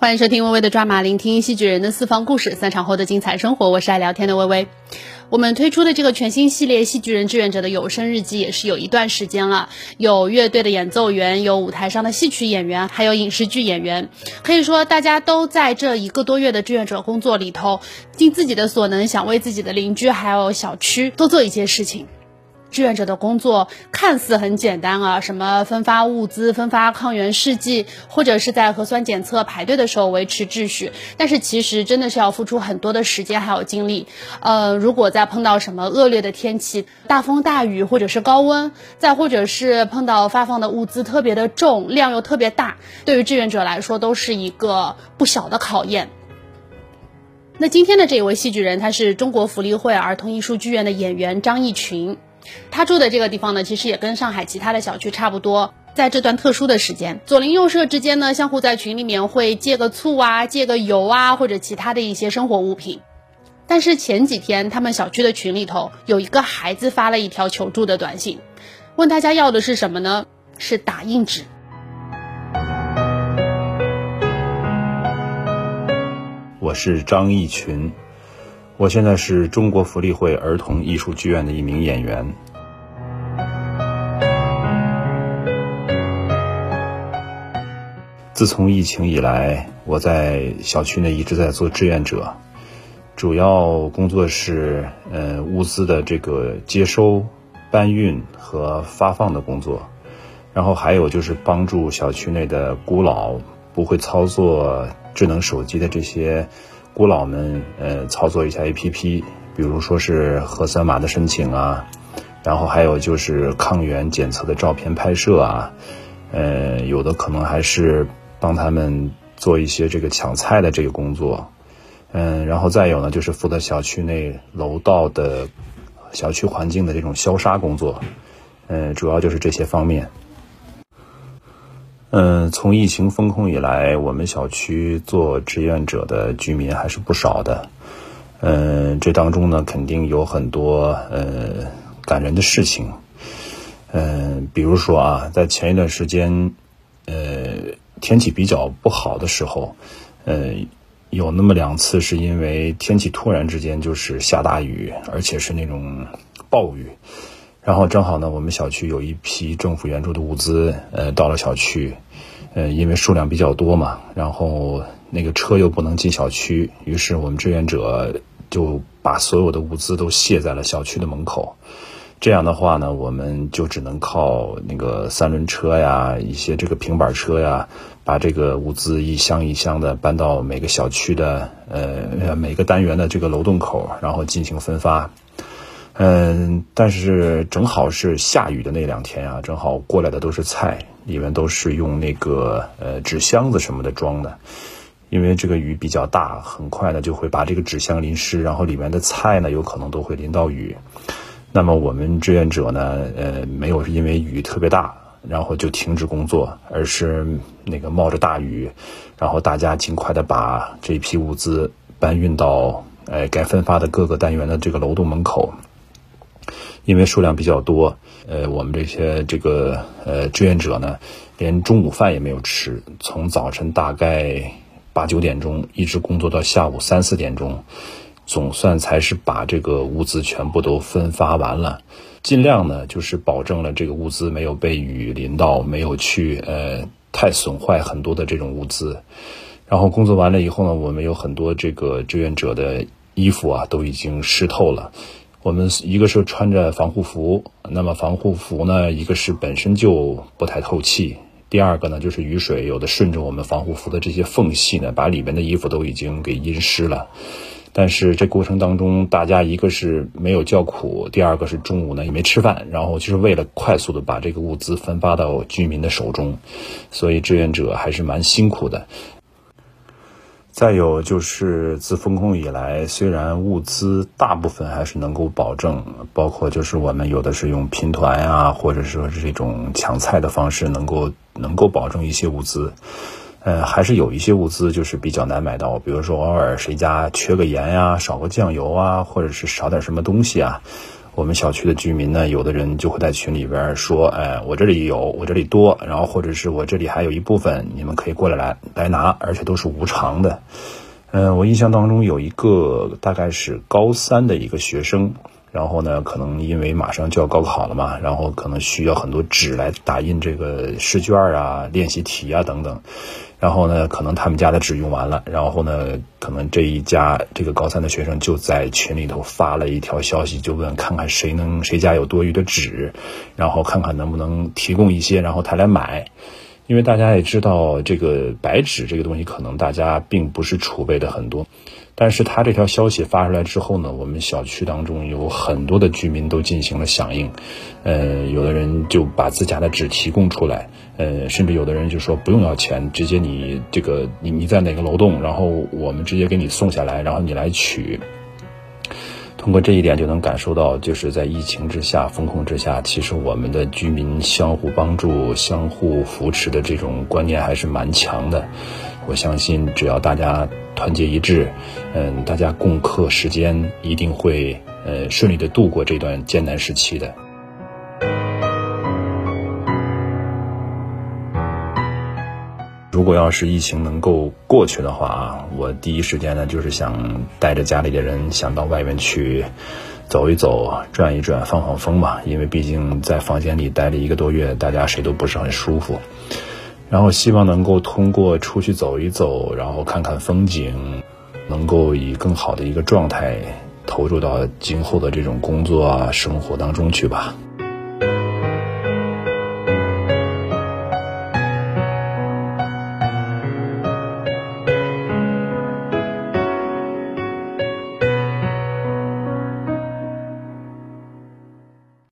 欢迎收听微微的抓马，聆听戏剧人的私房故事，散场后的精彩生活。我是爱聊天的微微。我们推出的这个全新系列《戏剧人志愿者》的有声日记也是有一段时间了，有乐队的演奏员，有舞台上的戏曲演员，还有影视剧演员。可以说，大家都在这一个多月的志愿者工作里头，尽自己的所能，想为自己的邻居还有小区多做一些事情。志愿者的工作看似很简单啊，什么分发物资、分发抗原试剂，或者是在核酸检测排队的时候维持秩序。但是其实真的是要付出很多的时间还有精力。呃，如果再碰到什么恶劣的天气，大风大雨或者是高温，再或者是碰到发放的物资特别的重，量又特别大，对于志愿者来说都是一个不小的考验。那今天的这一位戏剧人，他是中国福利会儿童艺术剧院的演员张艺群。他住的这个地方呢，其实也跟上海其他的小区差不多。在这段特殊的时间，左邻右舍之间呢，相互在群里面会借个醋啊，借个油啊，或者其他的一些生活物品。但是前几天，他们小区的群里头有一个孩子发了一条求助的短信，问大家要的是什么呢？是打印纸。我是张义群。我现在是中国福利会儿童艺术剧院的一名演员。自从疫情以来，我在小区内一直在做志愿者，主要工作是呃物资的这个接收、搬运和发放的工作，然后还有就是帮助小区内的孤老不会操作智能手机的这些。孤老们，呃，操作一下 APP，比如说是核酸码的申请啊，然后还有就是抗原检测的照片拍摄啊，呃，有的可能还是帮他们做一些这个抢菜的这个工作，嗯，然后再有呢，就是负责小区内楼道的小区环境的这种消杀工作，嗯，主要就是这些方面。嗯，从疫情封控以来，我们小区做志愿者的居民还是不少的。嗯，这当中呢，肯定有很多呃感人的事情。嗯，比如说啊，在前一段时间，呃，天气比较不好的时候，呃，有那么两次是因为天气突然之间就是下大雨，而且是那种暴雨。然后正好呢，我们小区有一批政府援助的物资，呃，到了小区，呃，因为数量比较多嘛，然后那个车又不能进小区，于是我们志愿者就把所有的物资都卸在了小区的门口。这样的话呢，我们就只能靠那个三轮车呀，一些这个平板车呀，把这个物资一箱一箱的搬到每个小区的呃每个单元的这个楼洞口，然后进行分发。嗯，但是正好是下雨的那两天啊，正好过来的都是菜，里面都是用那个呃纸箱子什么的装的，因为这个雨比较大，很快呢就会把这个纸箱淋湿，然后里面的菜呢有可能都会淋到雨。那么我们志愿者呢，呃，没有因为雨特别大，然后就停止工作，而是那个冒着大雨，然后大家尽快的把这批物资搬运到呃该分发的各个单元的这个楼栋门口。因为数量比较多，呃，我们这些这个呃志愿者呢，连中午饭也没有吃，从早晨大概八九点钟一直工作到下午三四点钟，总算才是把这个物资全部都分发完了。尽量呢，就是保证了这个物资没有被雨淋到，没有去呃太损坏很多的这种物资。然后工作完了以后呢，我们有很多这个志愿者的衣服啊，都已经湿透了。我们一个是穿着防护服，那么防护服呢，一个是本身就不太透气，第二个呢，就是雨水有的顺着我们防护服的这些缝隙呢，把里面的衣服都已经给阴湿了。但是这过程当中，大家一个是没有叫苦，第二个是中午呢也没吃饭，然后就是为了快速的把这个物资分发到居民的手中，所以志愿者还是蛮辛苦的。再有就是自封控以来，虽然物资大部分还是能够保证，包括就是我们有的是用拼团啊，或者说是这种抢菜的方式，能够能够保证一些物资，呃，还是有一些物资就是比较难买到，比如说偶尔谁家缺个盐呀，少个酱油啊，或者是少点什么东西啊，我们小区的居民呢，有的人就会在群里边说，哎，我这里有，我这里多，然后或者是我这里还有一部分，你们可以过来来来拿，而且都是无偿的。嗯，我印象当中有一个大概是高三的一个学生。然后呢，可能因为马上就要高考了嘛，然后可能需要很多纸来打印这个试卷啊、练习题啊等等。然后呢，可能他们家的纸用完了，然后呢，可能这一家这个高三的学生就在群里头发了一条消息，就问看看谁能谁家有多余的纸，然后看看能不能提供一些，然后他来买。因为大家也知道，这个白纸这个东西，可能大家并不是储备的很多。但是他这条消息发出来之后呢，我们小区当中有很多的居民都进行了响应，呃，有的人就把自家的纸提供出来，呃，甚至有的人就说不用要钱，直接你这个你你在哪个楼栋，然后我们直接给你送下来，然后你来取。通过这一点就能感受到，就是在疫情之下、风控之下，其实我们的居民相互帮助、相互扶持的这种观念还是蛮强的。我相信，只要大家团结一致，嗯，大家共克时间，一定会呃顺利的度过这段艰难时期的。如果要是疫情能够过去的话啊，我第一时间呢就是想带着家里的人想到外面去走一走、转一转、放放风嘛。因为毕竟在房间里待了一个多月，大家谁都不是很舒服。然后希望能够通过出去走一走，然后看看风景，能够以更好的一个状态投入到今后的这种工作啊、生活当中去吧。